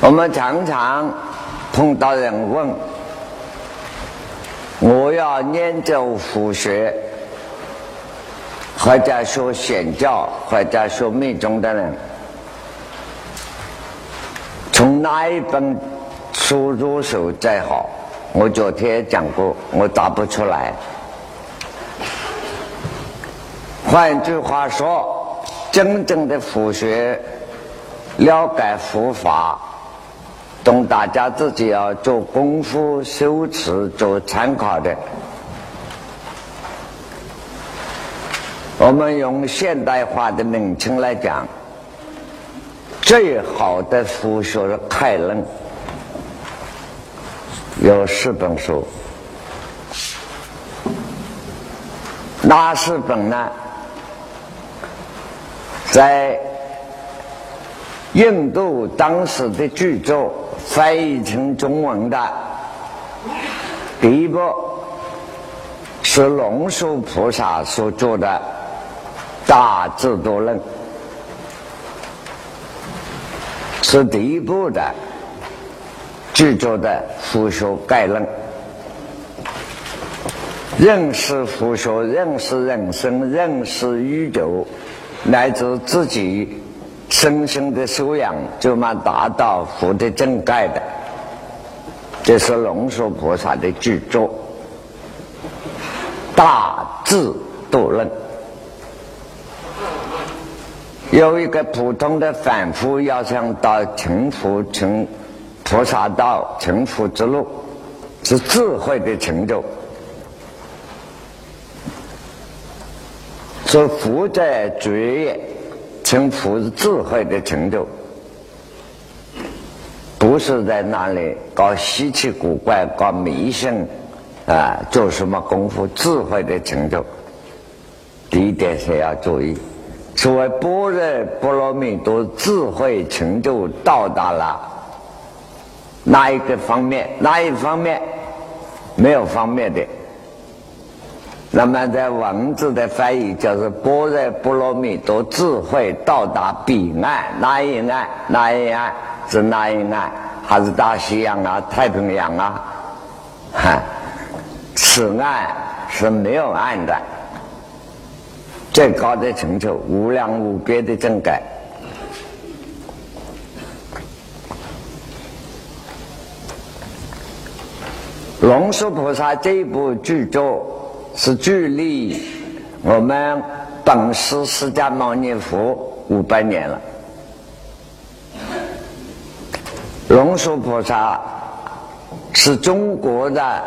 我们常常碰到人问：“我要研究佛学，或者说显教，或者说密宗的人，从哪一本书入手最好？”我昨天讲过，我答不出来。换句话说，真正的佛学，了解佛法，懂大家自己要做功夫、修持、做参考的。我们用现代化的名称来讲，最好的佛学的概论。有四本书，哪四本呢？在印度当时的巨作翻译成中文的第一部是龙树菩萨所做的《大智度论》，是第一部的。制作的佛学概论，认识佛学，认识人生，认识宇宙，乃至自己身心的修养，就能达到佛的正盖的。这是龙树菩萨的巨作《大智度论》。有一个普通的凡夫，要想到成佛成。菩萨道成佛之路是智慧的成就，说佛在觉业，成佛智慧的程度，不是在那里搞稀奇古怪、搞迷信啊，做什么功夫？智慧的程度，第一点是要注意，所谓般若波罗蜜多智慧成就到达了。哪一个方面？哪一方面没有方面的？那么在文字的翻译就是“般若波罗蜜多智慧到达彼岸”，哪一岸？哪一岸是哪一岸？还是大西洋啊？太平洋啊？哈，此岸是没有岸的。最高的成就，无量无边的正改。龙树菩萨这一部巨作是距离我们本师释迦牟尼佛五百年了。龙树菩萨是中国的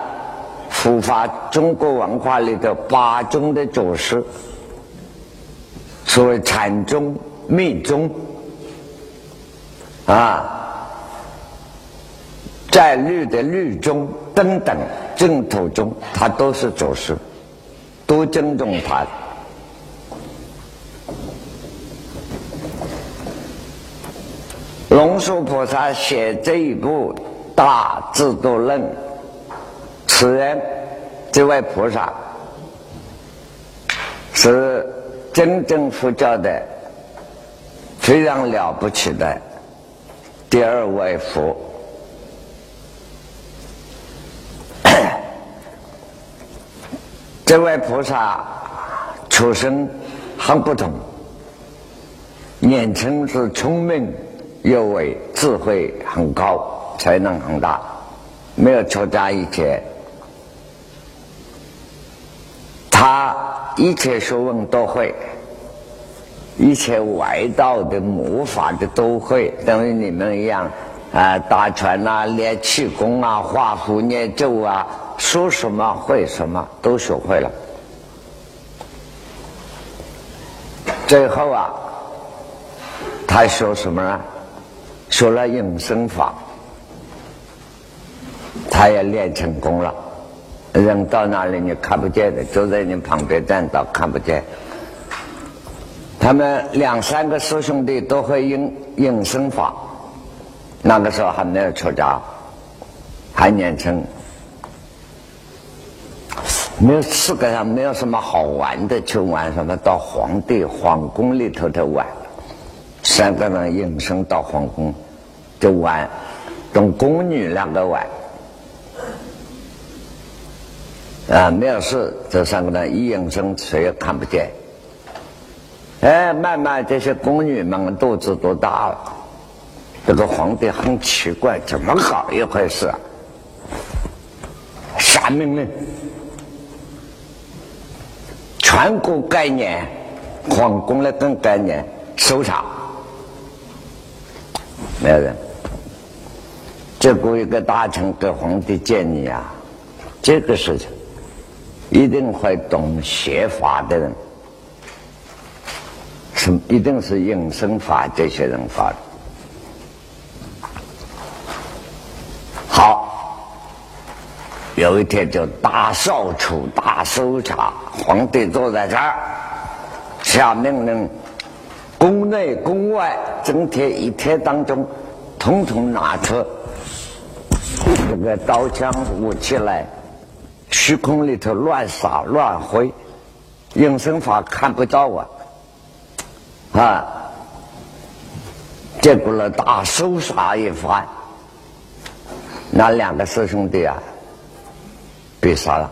佛法、中国文化里的八宗的祖师，所谓禅宗、密宗啊。在律的律中等等净土中，他都是祖师，都尊重他。龙树菩萨写这一部《大智度论》，此人这位菩萨是真正佛教的非常了不起的第二位佛。这位菩萨出身很不同，年轻是聪明有为，智慧很高，才能很大。没有出家以前，他一切学问都会，一切外道的魔法的都会，等于你们一样啊，打拳啊，练气功啊，画符念咒啊。说什么会什么都学会了，最后啊，他学什么呢？学了永生法，他也练成功了。人到那里你看不见的，就在你旁边站到看不见。他们两三个师兄弟都会永永生法，那个时候还没有出家，还年轻。没有四个上没有什么好玩的，去玩什么到皇帝皇宫里头的玩。三个人应声到皇宫，就玩，跟宫女两个玩。啊，没有事，这三个人一应声，谁也看不见。哎，慢慢这些宫女们肚子都大了。这个皇帝很奇怪，怎么搞一回事啊？下命令，全国概念，皇宫的跟概念搜查，没有人。结果一个大臣给皇帝建议啊，这个事情。一定会懂写法的人，是一定是应生法这些人发的。好，有一天就大扫除、大搜查，皇帝坐在这儿，下命令，宫内宫外整天一天当中，统统拿出这个刀枪武器来。虚空里头乱撒乱挥，应身法看不到啊！啊，结果了大搜查一番，那两个师兄弟啊，被杀了。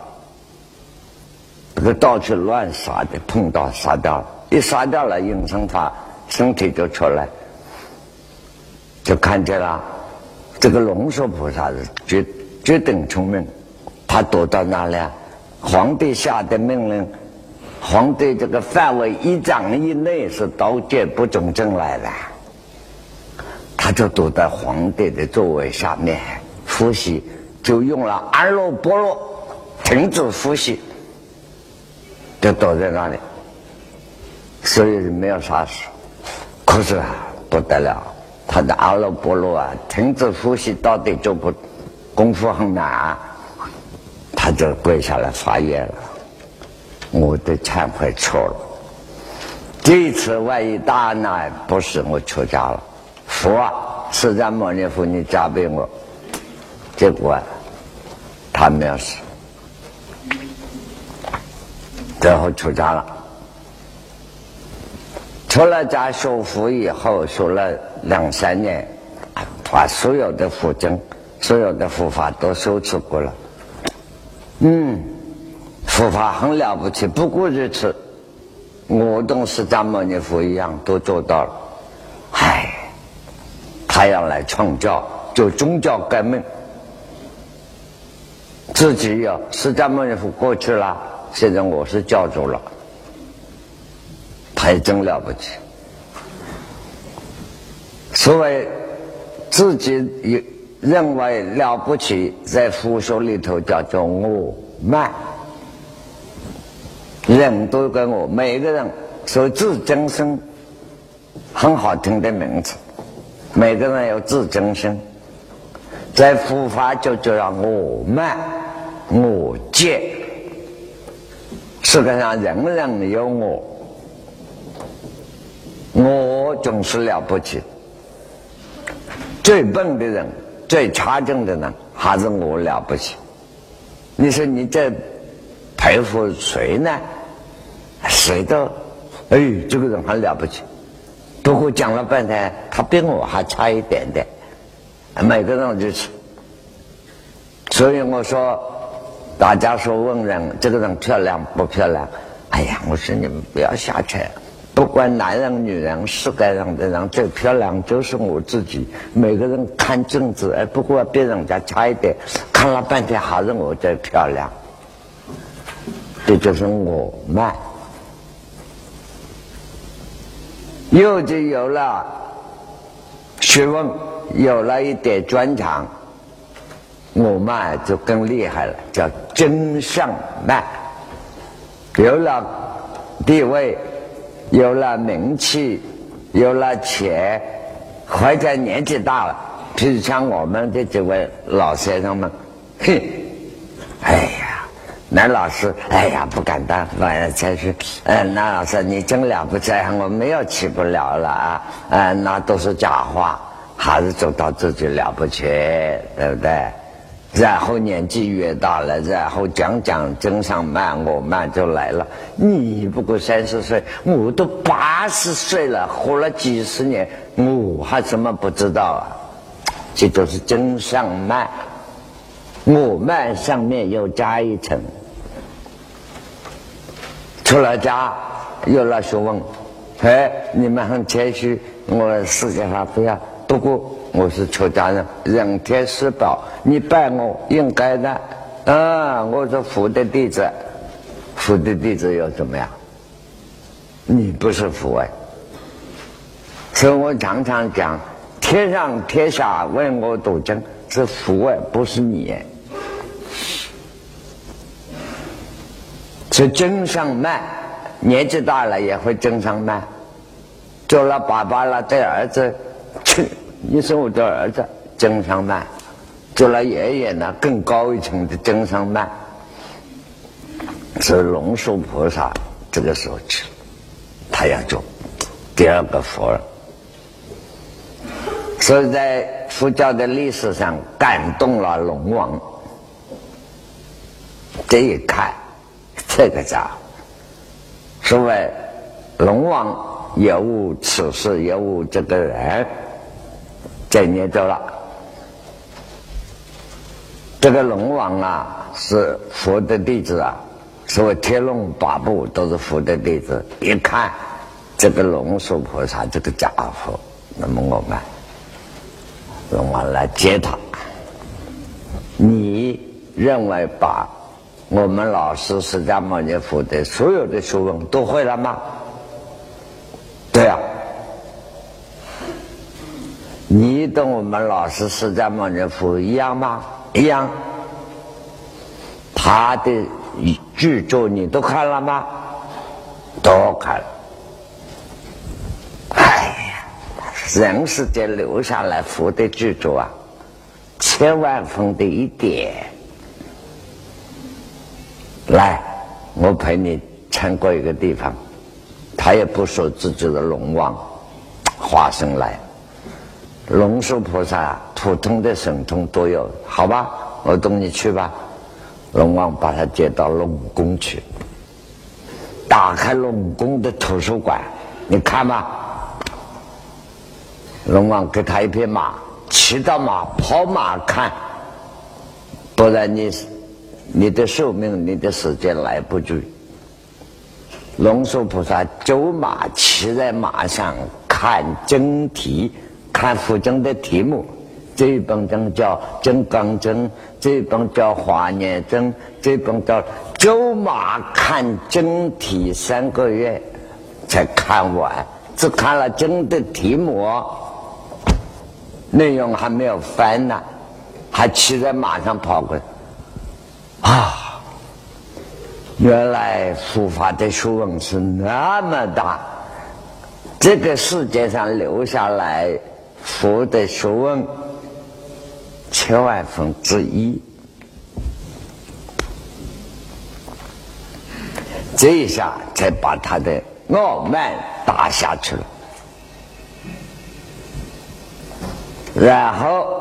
这个到处乱杀的，碰到杀掉了，一杀掉了，应声法身体就出来，就看见了这个龙树菩萨是绝绝顶聪明。他躲到哪里啊？皇帝下的命令，皇帝这个范围一丈以内是刀剑不准进来的，他就躲在皇帝的座位下面呼吸，就用了阿耨波罗，停止呼吸，就躲在那里，所以没有杀死。可是，不得了，他的阿罗波罗啊，停止呼吸到底就不功夫很难。他就跪下来发言了，我的忏悔错了。这一次万一大难不是我出家了，佛释迦牟尼佛，你加倍我。结果他没有死，最后出家了。出了家学佛以后，学了两三年，把所有的佛经、所有的佛法都修持过了。嗯，佛法很了不起，不过如此。我跟释迦牟尼佛一样，都做到了。唉，他要来创教，就宗教革命，自己要释迦牟尼佛过去了，现在我是教主了，他也真了不起。所谓自己也。认为了不起，在佛学里头叫做我慢，人都跟我，每个人说自尊心，很好听的名字，每个人有自尊心，在佛法就叫我慢，我见，世界上人人有我，我总是了不起，最笨的人。最差劲的人，还是我了不起。你说你这佩服谁呢？谁都，哎，这个人很了不起。不过讲了半天，他比我还差一点点。每个人如此。所以我说，大家说问人这个人漂亮不漂亮？哎呀，我说你们不要瞎猜。不管男人女人，世界上的人最漂亮就是我自己。每个人看镜子，哎，不过比人家差一点，看了半天还是我最漂亮。这就是我慢。又就有了学问，有了一点专长，我嘛就更厉害了，叫真相慢。有了地位。有了名气，有了钱，或者年纪大了，比如像我们这几位老先生们，哼，哎呀，男老师，哎呀，不敢当，反正才是，嗯，南老师你真了不起，我没有起不了了啊，嗯，那都是假话，还是做到自己了不起，对不对？然后年纪越大了，然后讲讲真相慢，我慢就来了。你不过三十岁，我都八十岁了，活了几十年，我还怎么不知道啊？这就是真上慢。我慢上面又加一层。出了家，有了学问，哎，你们很谦虚。我世界上不要，不过我是出家人，人天师宝，你拜我应该的。啊，我是佛的弟子，佛的弟子又怎么样？你不是佛哎。所以我常常讲，天上天下为我独尊是佛哎，不是你。是经上慢，年纪大了也会经上慢。做了爸爸了对儿子，你是我的儿子，经上慢。做了爷爷呢，更高一层的经上慢。是龙树菩萨这个时候去，他要做第二个佛了。所以在佛教的历史上感动了龙王，这一看。这个家伙，所谓龙王也无此事，也无这个人，这念着了。这个龙王啊，是佛的弟子啊，所谓天龙八部都是佛的弟子。一看这个龙树菩萨这个家伙，那么我们龙王来接他，你认为把？我们老师释迦牟尼佛的所有的学问都会了吗？对啊，你跟我们老师释迦牟尼佛一样吗？一样。他的著作你都看了吗？都看了。哎呀，人世间留下来佛的著作啊，千万分的一点。来，我陪你参观一个地方。他也不说自己的龙王化身来，龙树菩萨普通的神通都有，好吧？我同你去吧。龙王把他接到龙宫去，打开龙宫的图书馆，你看吧。龙王给他一匹马，骑到马跑马看，不然你。你的寿命，你的时间来不及。龙树菩萨走马，骑在马上看经题，看佛经的题目。这一本经叫《金刚经》，这一本叫《华严经》，这一本叫走马看经题三个月才看完，只看了经的题目，内容还没有翻呢，还骑在马上跑过。啊！原来佛法的学问是那么大，这个世界上留下来佛的学问千万分之一，这一下才把他的傲慢打下去了，然后。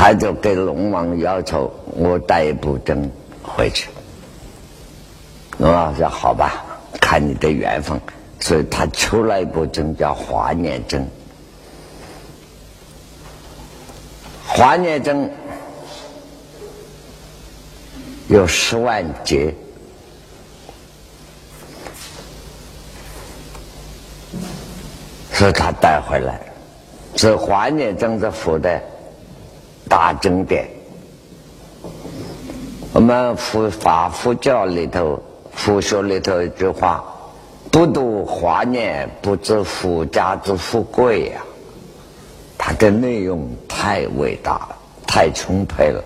他就给龙王要求我带一部经回去，龙王说好吧，看你的缘分，所以他出了一部经叫《华严经》。《华严经》有十万节，所以他带回来，是《华严经》是佛的。大经典，我们佛法佛教里头，佛学里头一句话：“不读华严，不知富家之富贵呀。”它的内容太伟大了，太充沛了。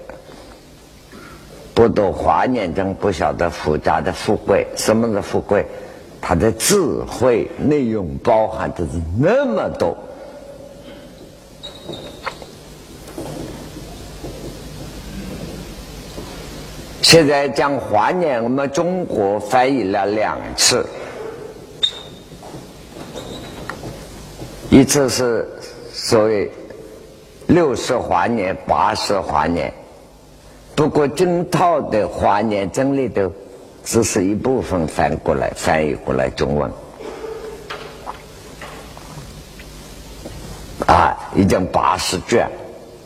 不读华严经，不晓得富家的富贵。什么是富贵？它的智慧内容包含的是那么多。现在讲华严，我们中国翻译了两次，一次是所谓六十华年、八十华年，不过整套的华严经里头只是一部分翻过来翻译过来中文，啊，已经八十卷，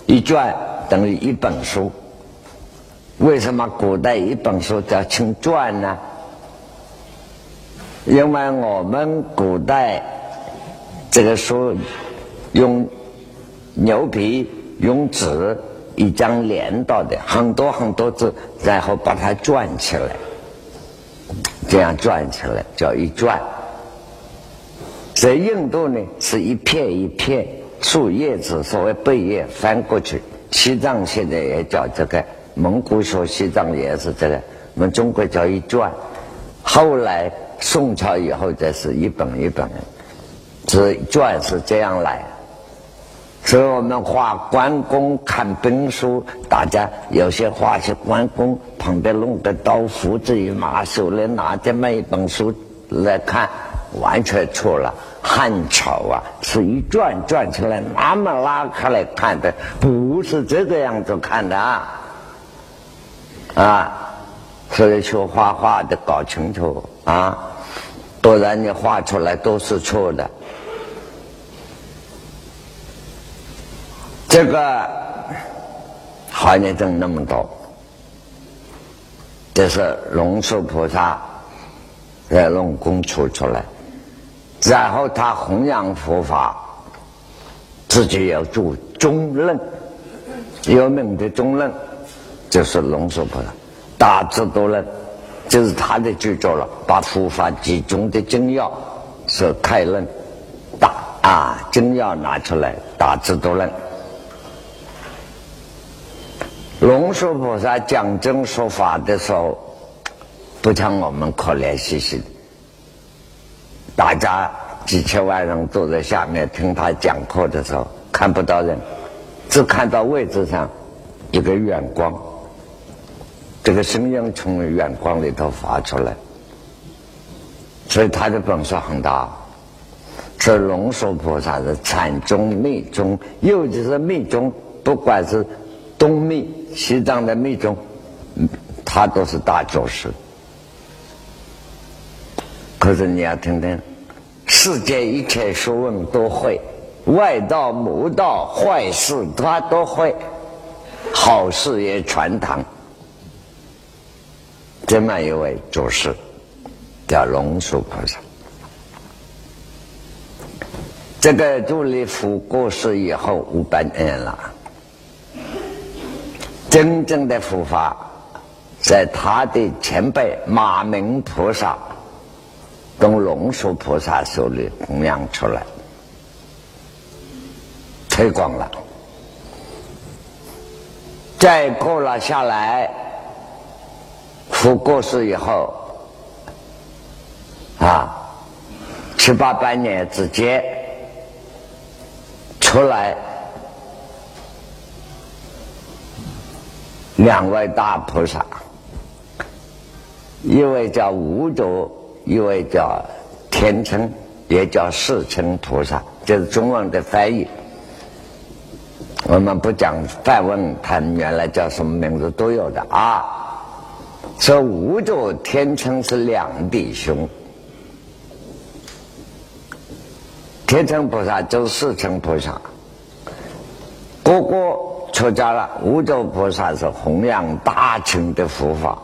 一卷等于一本书。为什么古代一本书叫称传呢？因为我们古代这个书用牛皮、用纸一张连到的很多很多字，然后把它转起来，这样转起来叫一转。在印度呢，是一片一片树叶子，所谓贝叶翻过去。西藏现在也叫这个，蒙古说西藏也是这个，我们中国叫一转。后来宋朝以后，这是一本一本的，这卷是这样来。所以我们画关公看兵书，大家有些画起关公旁边弄个刀，斧子一马，手里拿这么一本书来看。完全错了，汉朝啊是一转转起来，那么拉开来看的，不是这个样子看的啊！啊，所以学画画的搞清楚啊，不然你画出来都是错的。这个好念症那么多，这是龙树菩萨在龙宫出出来。然后他弘扬佛法，自己要做中论，有名的中论就是龙树菩萨《大智多论》，就是他的著作了，把佛法集中的精要是开论，大啊精要拿出来《大智多论》。龙树菩萨讲经说法的时候，不像我们可怜兮兮的。大家几千万人坐在下面听他讲课的时候，看不到人，只看到位置上一个远光，这个声音从远光里头发出来，所以他的本事很大。是龙树菩萨的禅宗、密宗，尤其是密宗，不管是东密、西藏的密宗，他都是大教师。可是你要听听，世界一切学问都会，外道、魔道、坏事他都会，好事也传堂。这么一位祖师，叫龙树菩萨。这个杜立夫过世以后五百年了，真正的佛法，在他的前辈马明菩萨。跟龙树菩萨手里弘扬出来，推广了。再过了下来，佛过世以后，啊，七八百年之间，出来两位大菩萨，一位叫无著。一位叫天成，也叫世成菩萨，这是中文的翻译。我们不讲梵文，他原来叫什么名字都有的啊。说五祖天成是两弟兄，天成菩萨就是世成菩萨，哥哥出家了。五祖菩萨是弘扬大乘的佛法。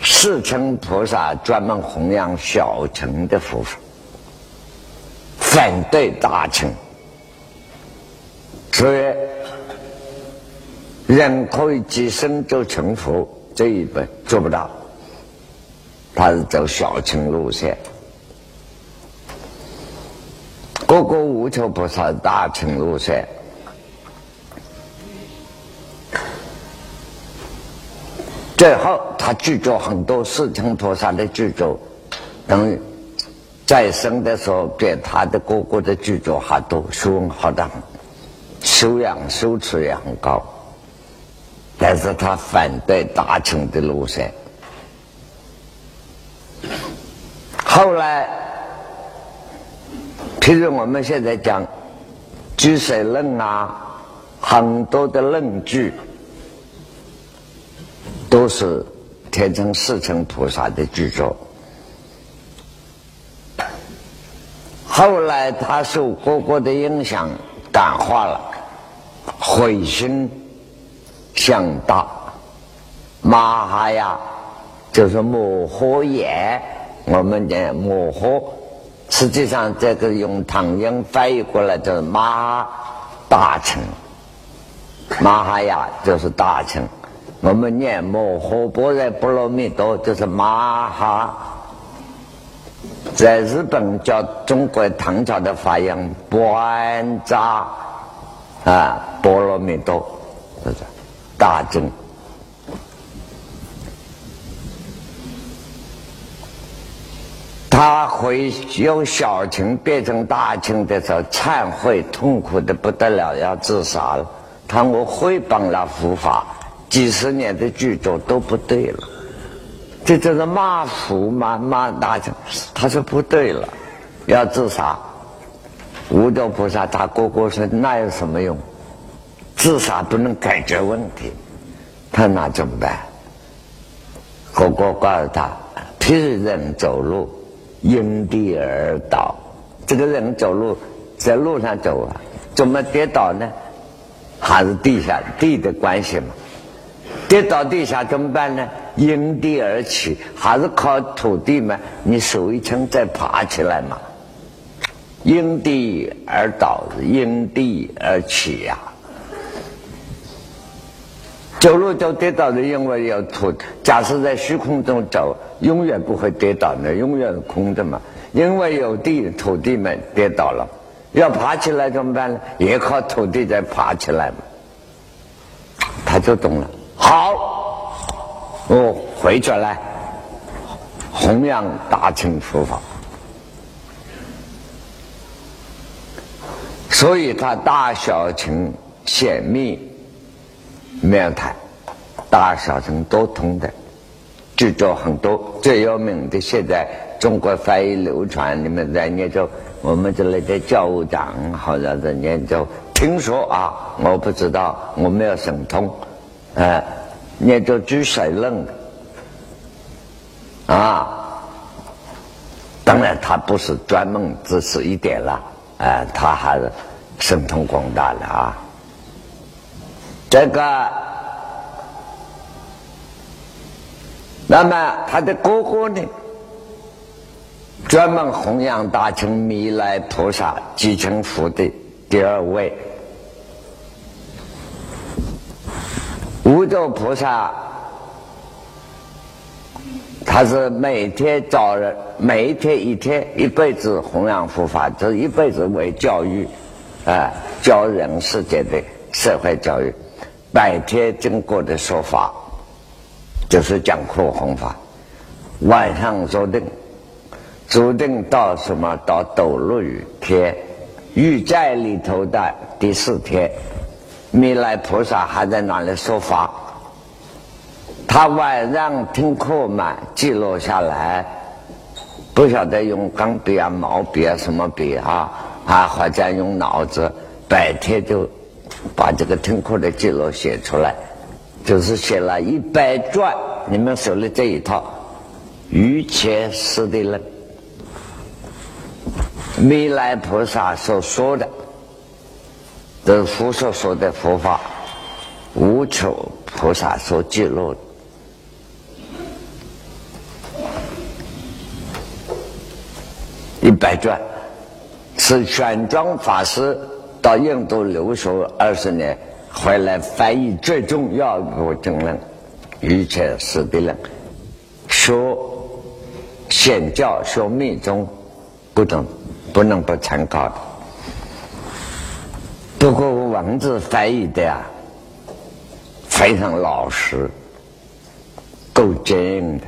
世称菩萨专门弘扬小乘的佛法，反对大乘，所以人可以即生就成佛这一本做不到，他是走小乘路线。各个无求菩萨大乘路线。最后，他著作很多四乘菩萨的著作，等于在生的时候比他的哥哥的著作还多，学问好的很，修养修持也很高。但是他反对大乘的路线。后来，譬如我们现在讲《居水论》啊，很多的论据。都是天成四成菩萨的著作。后来他受哥哥的影响，感化了，回心向大，马哈呀，就是摩诃耶，我们讲摩诃，实际上这个用唐音翻译过来就是马大乘，马哈呀就是大乘。我们念摩诃般若波罗蜜多，就是马哈，在日本叫中国唐朝的发音般扎啊，波罗蜜多，是不是？大正。他会由小情变成大情的时候，忏悔痛苦的不得了，要自杀了。他我会帮他伏法。几十年的剧作都不对了，这就是骂佛骂骂大臣，他说不对了，要自杀。无咒菩萨他哥哥说那有什么用？自杀不能解决问题，他那怎么办？哥哥告诉他：譬如人走路，因地而倒。这个人走路在路上走啊，怎么跌倒呢？还是地下地的关系嘛？跌到地下怎么办呢？因地而起，还是靠土地嘛？你手一撑再爬起来嘛？因地而倒，因地而起呀。走路都跌倒的，因为有土。假设在虚空中走，永远不会跌倒的，永远空的嘛。因为有地，土地嘛，跌倒了，要爬起来怎么办呢？也靠土地再爬起来嘛。他就懂了。好，我回转来弘扬大乘佛法，所以他大小乘显密面谈，大小乘都通的，制作很多最有名的。现在中国翻译流传，你们在研究，我们这里的教务长好像在研究。听说啊，我不知道，我没有神通。哎，念着居水论啊，当然他不是专门只是一点了，哎，他还是神通广大的啊。这个，那么他的哥哥呢，专门弘扬大乘弥勒菩萨继承佛的第二位。无咒菩萨，他是每天早人，每一天一天一辈子弘扬佛法，这一辈子为教育，啊，教人世界的社会教育。白天经过的说法，就是讲课弘法；晚上坐定，坐定到什么？到斗六雨天，雨在里头的第四天。弥勒菩萨还在那里说法，他晚上听课嘛，记录下来，不晓得用钢笔啊、毛笔啊什么笔啊，啊，或者用脑子，白天就把这个听课的记录写出来，就是写了一百卷，你们手里这一套，于前师的论，弥勒菩萨所说的。这佛所说的佛法，无求菩萨所记录一百卷，是玄奘法师到印度留学二十年，回来翻译最重要的经论，一切是的人，学显教学密宗，不能不能不参考的。不过文字翻译的呀，非常老实，够坚硬的。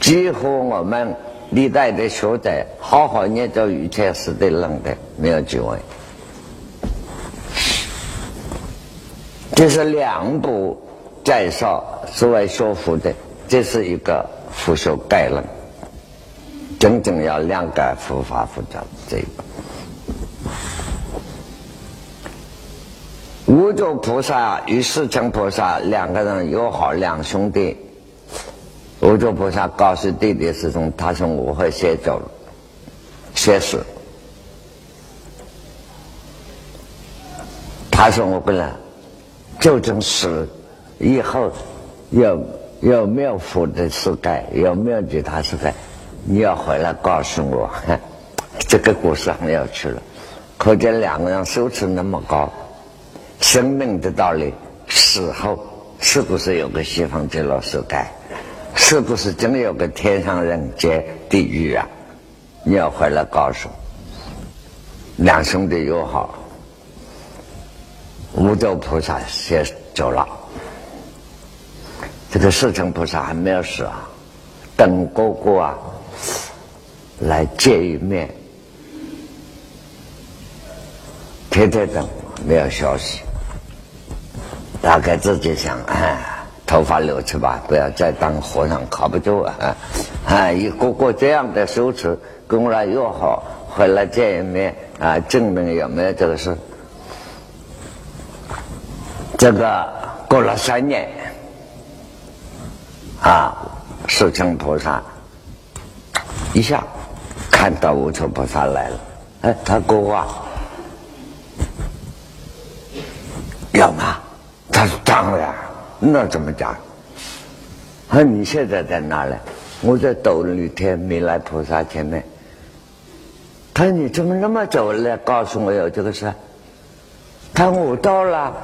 几乎我们历代的学者好好念着语切是的论的，没有机会。这是两部介绍所谓说服的，这是一个佛学概论，真正要谅解佛法佛教这一本。无咒菩萨与世尊菩萨两个人友好，两兄弟。无咒菩萨告诉弟弟师兄，他说我会先走了，写诗。他说：“我不能，就这诗，以后有有没有佛的世界，有没有其他世界，你要回来告诉我。”这个故事很有趣了，可见两个人修持那么高，生命的道理，死后是不是有个西方极乐世界？是不是真的有个天上人间地狱啊？你要回来告诉两兄弟友好。无咒菩萨先走了，这个世成菩萨还没有死啊，等哥哥啊来见一面，天天等没有消息，大概自己想，哎，头发留去吧，不要再当和尚靠不住啊！啊，一个个这样的修持，跟我来又好，回来见一面啊，证明有没有这个事？这个过了三年，啊，世尊菩萨一下看到无处菩萨来了，哎，他说话要吗？他说当然，那怎么讲？他说你现在在哪呢？我在斗绿天弥勒菩萨前面。他说你怎么那么早来告诉我有这个事？他说我到了。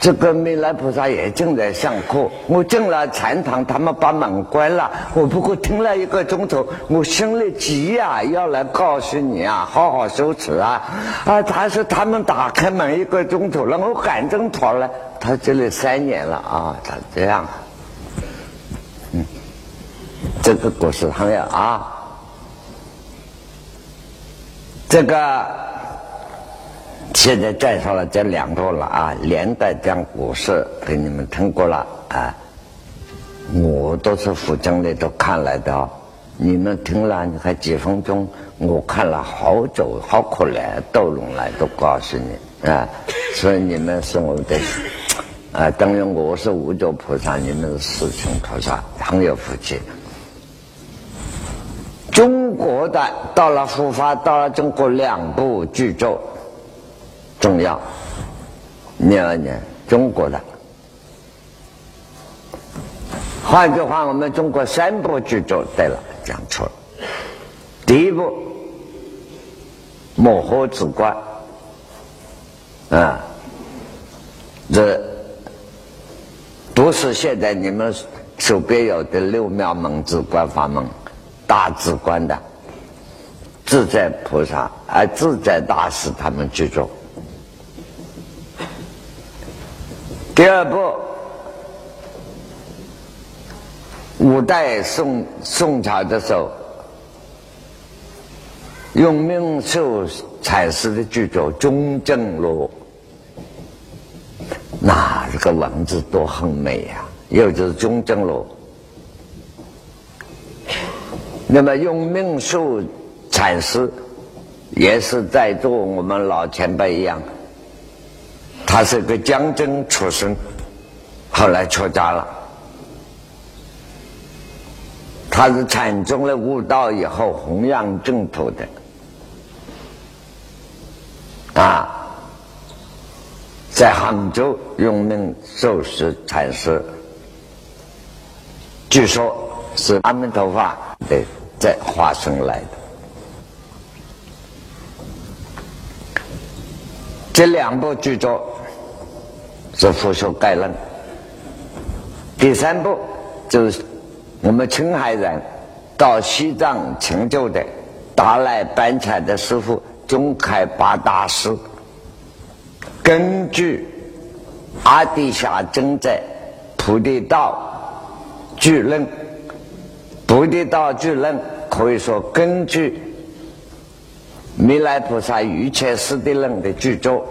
这个弥勒菩萨也正在上课，我进了禅堂，他们把门关了。我不过听了一个钟头，我心里急呀，要来告诉你啊，好好修持啊！啊，他说他们打开门一个钟头了，我赶紧跑了。他这里三年了啊，他这样，嗯，这个故事很有啊，这个。现在介绍了这两个了啊，连带讲故事给你们听过了啊。我都是福建的都看来的，你们听了你看几分钟，我看了好久，好可怜，都龙来都告诉你啊。所以你们是我的啊，等于我是五洲菩萨，你们是四重菩萨，很有福气。中国的到了佛法，到了中国两部巨著。重要，念二念中国的。换句话，我们中国三部剧作对了，讲错了。第一部《摩诃止观》啊，这不是现在你们手边有的六妙门止观法门大智观的自在菩萨而自在大师他们剧作。第二部，五代宋宋朝的时候，用命寿禅师的著作《中正录》，那这个文字多很美呀！又就是《中正录》，那么用命寿禅师也是在做我们老前辈一样。他是个将军出身，后来出家了。他是禅宗的悟道以后弘扬净土的，啊，在杭州用名受持禅师，据说是阿弥陀佛的在化身来的。这两部剧作。是《佛学概论》，第三部就是我们青海人到西藏成就的达赖班禅的师傅宗喀巴大师，根据阿底峡真在菩提道具论，菩提道具论可以说根据弥勒菩萨瑜伽师地论的著作。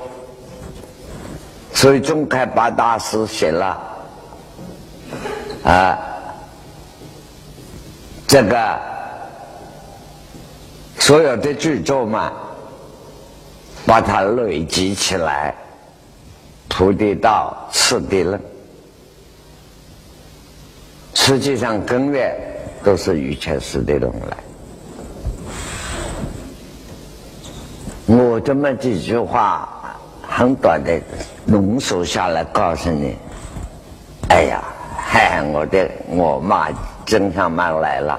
所以，宗开八大师写了啊，这个所有的著作嘛，把它累积起来，菩提道次第论，实际上根源都是瑜伽师的论来。我这么几句话，很短的浓缩下来告诉你。哎呀，嗨，我的我妈真相妈来了。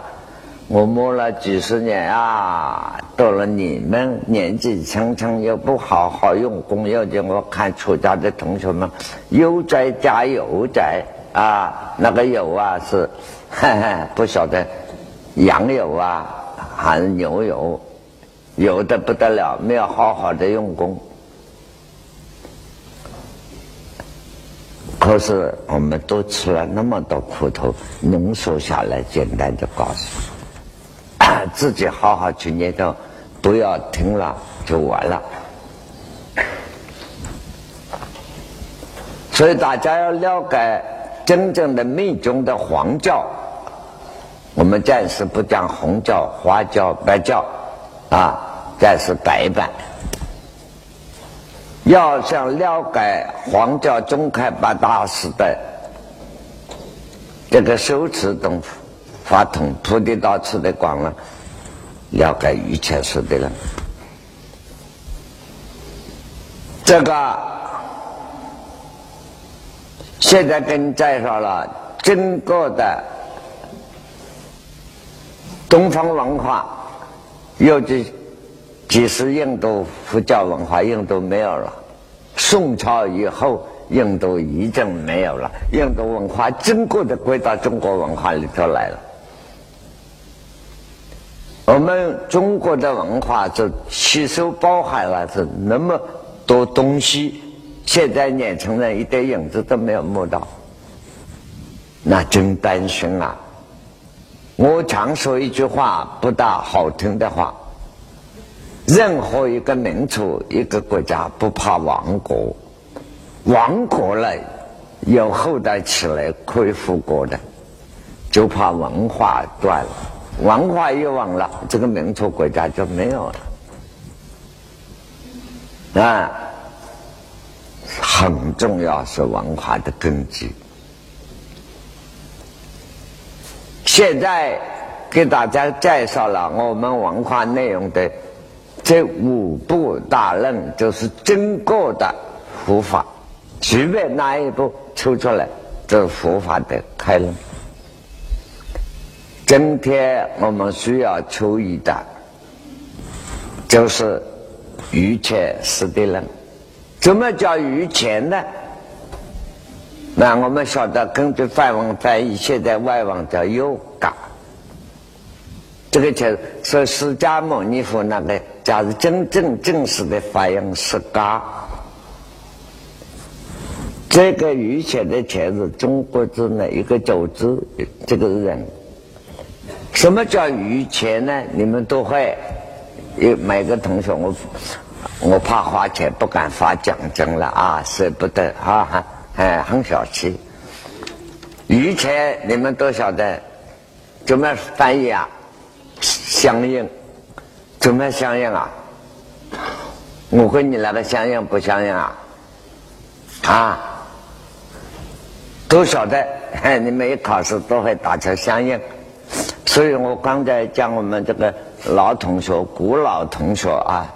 我摸了几十年啊，到了你们年纪轻轻又不好好用功，要叫我看出家的同学们，有在加油在啊，那个油啊是，不晓得羊油啊还是牛油，有的不得了，没有好好的用功。可是我们都吃了那么多苦头，浓缩下来，简单的告诉。自己好好去念叨，不要听了就完了。所以大家要了解真正的密宗的黄教，我们暂时不讲红教、花教、白教，啊，这是白板。要想了解黄教宗开八大师的这个修持功夫。发通菩提道次的广了，了解一切事的人。这个现在跟你介绍了整个的东方文化，尤其即使印度佛教文化，印度没有了。宋朝以后，印度已经没有了，印度文化整个的归到中国文化里头来了。我们中国的文化是吸收包含了是那么多东西，现在年轻人一点影子都没有摸到，那真担心啊！我常说一句话不大好听的话：任何一个民族、一个国家不怕亡国，亡国了有后代起来可以复国的，就怕文化断了。文化一忘了，这个民族国家就没有了啊！很重要是文化的根基。现在给大家介绍了我们文化内容的这五部大论，就是整个的佛法，随便哪一部抽出来，这是佛法的开论。今天我们需要注意的，就是愚痴识的人。怎么叫愚痴呢？那我们晓得，根据梵文翻译，现在外文叫“有嘎”。这个就是释迦牟尼佛那个，假如真正正式的发音是“嘎”。这个余钱的“钱”是中国字呢一个组织，这个人。什么叫余钱呢？你们都会，有每个同学，我我怕花钱，不敢发奖金了啊，舍不得啊，哎，很小气。余钱你们都晓得，怎么翻译啊？相应，怎么相应啊？我跟你那个相应不相应啊？啊，都晓得，你每一考试都会打成相应。所以我刚才讲我们这个老同学，古老同学啊，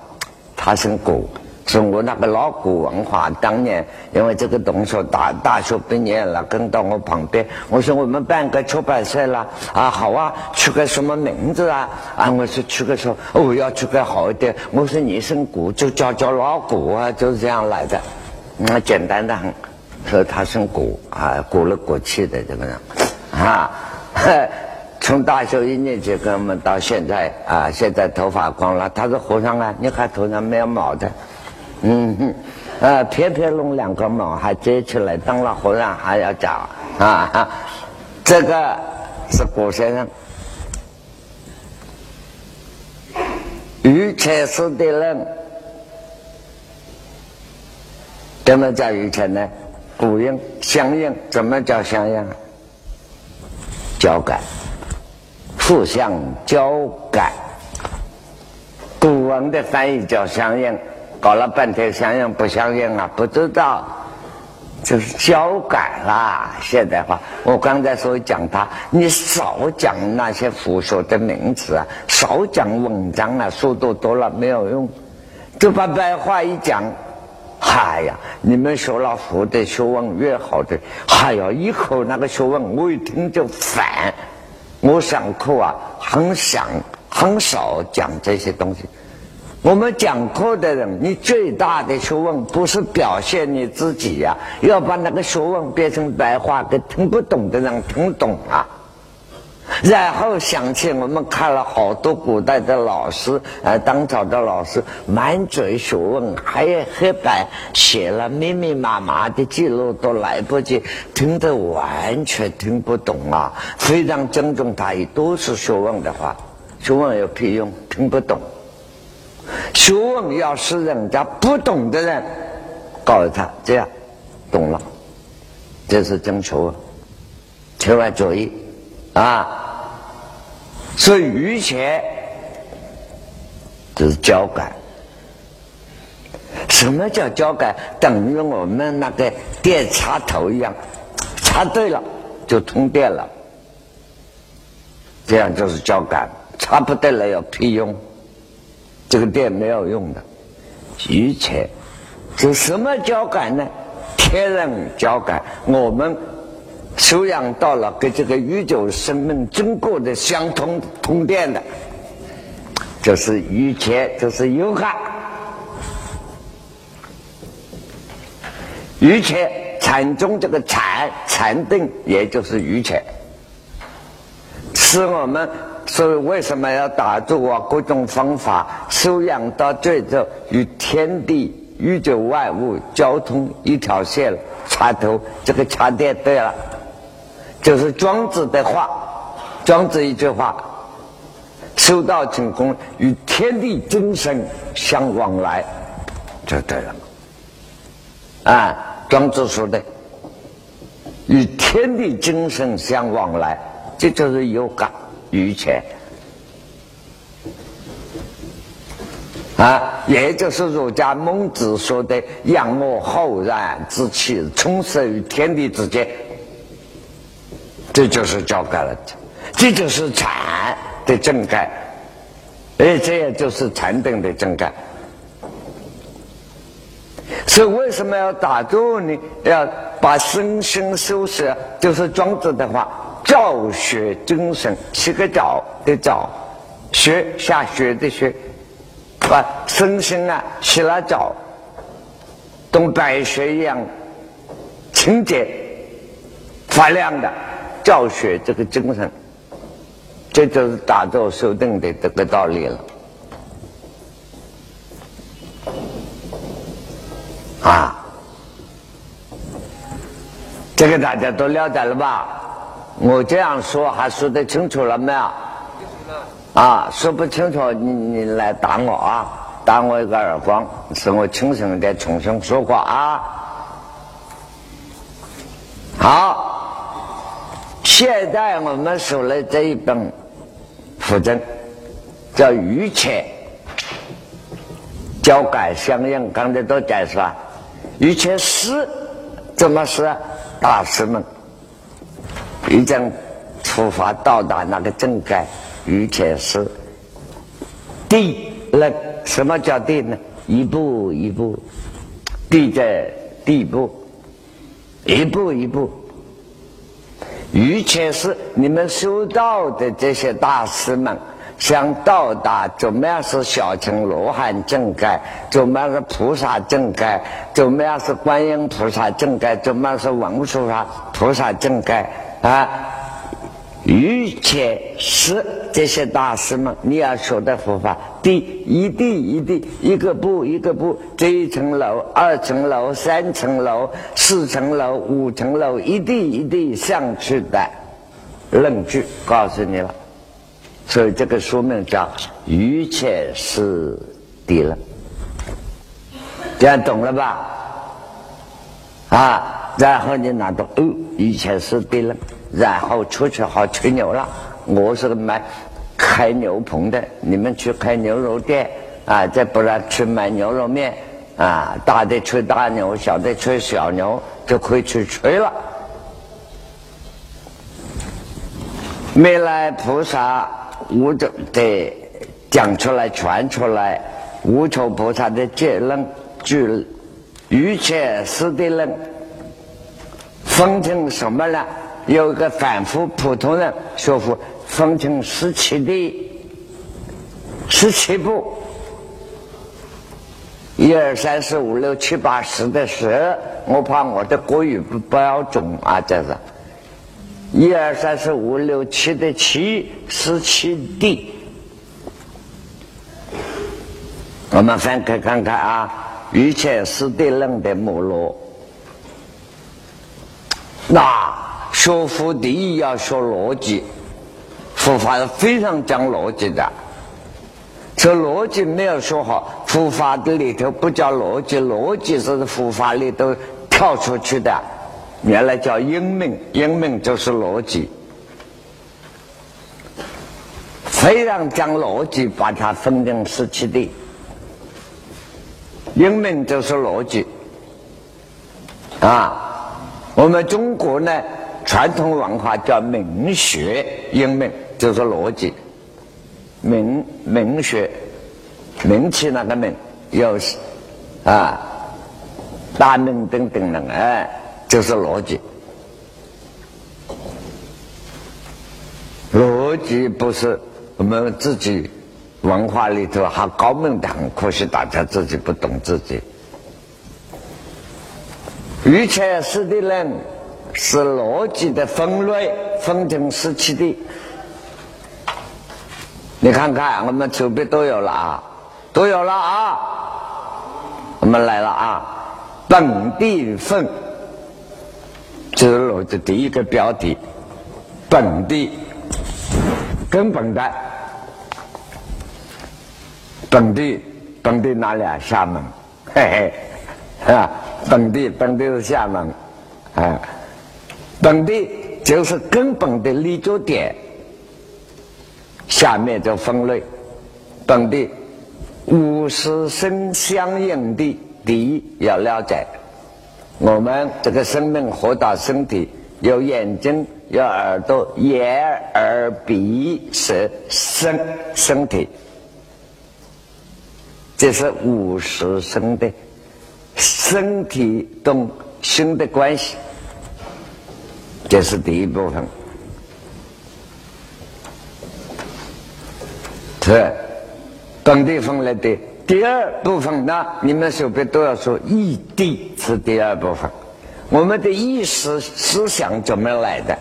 他姓古，是我那个老古文化。当年因为这个同学大大学毕业了，跟到我旁边，我说我们办个出版社了啊，好啊，取个什么名字啊？啊，我说取个说，哦，要取个好一点。我说你姓古，就叫叫老古啊，就是这样来的，那简单的很。说他姓古啊，古了古气的这个人啊。从大学一年级跟我们到现在啊，现在头发光了。他说：“和尚啊，你看头上没有毛的，嗯 哼，呃，偏偏弄两个毛还接起来，当了和尚还要讲啊。”这个是古先生，愚痴是的人，怎么叫愚痴呢？古人相应，怎么叫相应？交感。互相交感，古文的翻译叫相应，搞了半天相应不相应啊？不知道，就是交感啦。现代化，我刚才所讲他，你少讲那些佛学的名词啊，少讲文章啊，说多了没有用。就把白话一讲，嗨呀，你们学了佛的学问越好的，哎呀，以后那个学问我一听就烦。我上课啊，很想很少讲这些东西。我们讲课的人，你最大的学问不是表现你自己呀，要把那个学问变成白话，给听不懂的人听懂啊。然后想起我们看了好多古代的老师，呃，当朝的老师满嘴学问，还有黑板写了密密麻麻的记录，都来不及听得完全听不懂啊！非常尊重他，也都是学问的话，学问有屁用？听不懂。学问要是人家不懂的人，告诉他这样，懂了，这是真学问，千万注意啊！所以于前就是交感。什么叫交感？等于我们那个电插头一样，插对了就通电了，这样就是交感。插不对了有屁用？这个电没有用的。于前是什么交感呢？天人交感。我们。修养到了跟这个宇宙生命经过的相通通电的，就是瑜伽，就是有感。瑜伽禅宗这个禅禅定，也就是瑜伽，是我们所以为什么要打坐啊？各种方法修养到最后与天地宇宙万物交通一条线插头，这个插电对了。就是庄子的话，庄子一句话：“修道成功，与天地精神相往来，就对了。”啊，庄子说的，与天地精神相往来，这就是有感于前。啊，也就是儒家孟子说的“养我浩然之气，充实于天地之间”。这就是教改了，这就是禅的正感，哎，这也就是禅定的正感。所以为什么要打坐呢？要把身心收拾，就是庄子的话：“教学精神，洗个澡的澡，学下雪的雪，把身心啊洗了澡，同白雪一样清洁发亮的。”教学这个精神，这就是打坐修定的这个道理了。啊，这个大家都了解了吧？我这样说还说得清楚了没有？啊，说不清楚你你来打我啊，打我一个耳光，使我清醒点，重新说话啊。好。现在我们说了这一本符证，叫《瑜伽交感相应》，刚才都解释了。瑜伽师怎么是大师们已经出发到达那个正感，瑜伽师地那什么叫地呢？一步一步，地在地步，一步一步。于且是你们修道的这些大师们，想到达怎么样是小乘罗汉正盖，怎么样是菩萨正盖，怎么样是观音菩萨正盖，怎么样是文殊菩萨正盖啊？于且是这些大师们，你要学的佛法，第一地一地，一个步一个步，这一层楼、二层楼、三层楼、四层楼、五层楼，一地一地上去的论据，告诉你了。所以这个书名叫《于且是地论》，这样懂了吧？啊，然后你拿到哦，以前是地论。然后出去好吹牛了。我是卖开牛棚的，你们去开牛肉店啊，再不然去买牛肉面啊，大的吹大牛，小的吹小牛，就可以去吹了。未来菩萨无种的讲出来、传出来，无求菩萨的结论，据一切是的论，分成什么呢？有一个反复普通人学佛，分成十七的十七步，一二三四五六七八十的十，我怕我的国语不标准啊，这是。一二三四五六七的七，十七地。我们翻开看看啊，《一切师地论》的目录。那学佛第一要学逻辑，佛法是非常讲逻辑的。这逻辑没有说好，佛法的里头不叫逻辑，逻辑是佛法里头跳出去的。原来叫因命，因命就是逻辑，非常讲逻辑，把它分成十七地。因命就是逻辑啊，我们中国呢传统文化叫明学，因命就是逻辑，明明学，名气那个名，有啊，大名等等等哎。就是逻辑，逻辑不是我们自己文化里头还高明的很，可惜大家自己不懂自己。一切是的人是逻辑的分类，分成时期的。你看看，我们手边都有了啊，都有了啊，我们来了啊，本地分。这是我的第一个标题，本地根本的本地本地哪里啊？厦门，嘿嘿，啊，本地本地是厦门，啊，本地就是根本的立足点，下面就分类，本地五十生相应的，第一要了解。我们这个生命活到身体，有眼睛，有耳朵，眼、耳、鼻、舌、身，身体，这是五十生的身体动心的关系，这是第一部分。这本地分来的。第二部分呢，你们手边都要说异地是第二部分。我们的意识思想怎么来的？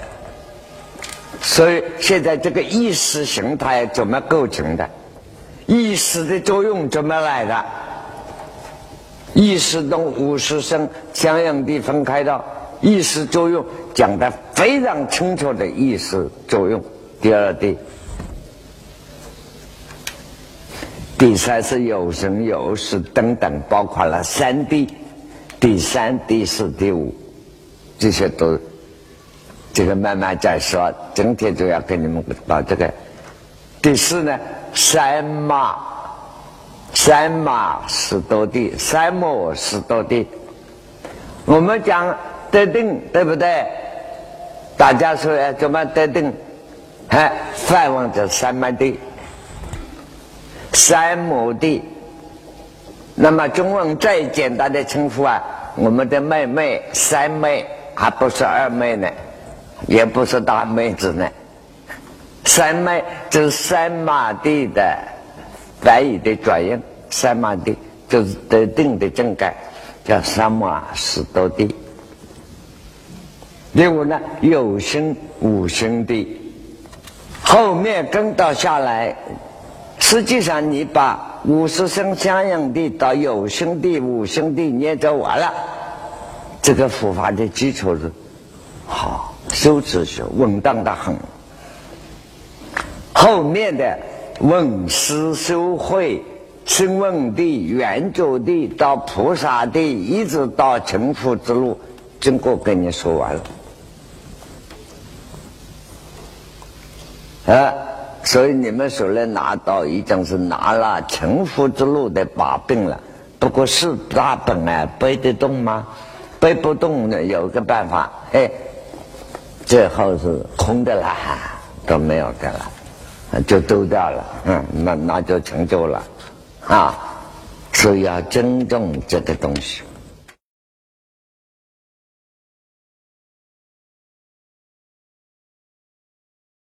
所以现在这个意识形态怎么构成的？意识的作用怎么来的？意识动五十声相应地分开的意识作用，讲的非常清楚的意识作用。第二地。第三是有生有死等等，包括了三地，第三、第四、第五，这些都这个慢慢再说。今天就要跟你们把这个第四呢，三马，三马十多地，三亩十多地。我们讲得定，对不对？大家说哎，怎么得定？哎，梵文叫三摩地。三亩地，那么中文最简单的称呼啊，我们的妹妹三妹，还不是二妹呢，也不是大妹子呢，三妹就是三马地的翻译的转音，三马地就是得定的正改，叫三马十多地。第五呢，有生无生地，后面跟到下来。实际上，你把五十声相应的到有声的、无声的念着完了，这个佛法的基础是好，修持学稳当的很。后面的问思修慧、声闻地、圆觉地到菩萨地，一直到成佛之路，经过跟你说完了，啊。所以你们手里拿到已经是拿了成佛之路的把柄了，不过是大本啊，背得动吗？背不动呢，有个办法，哎，最后是空的了，都没有的了，就丢掉了，嗯，那那就成就了，啊所以要尊重这个东西。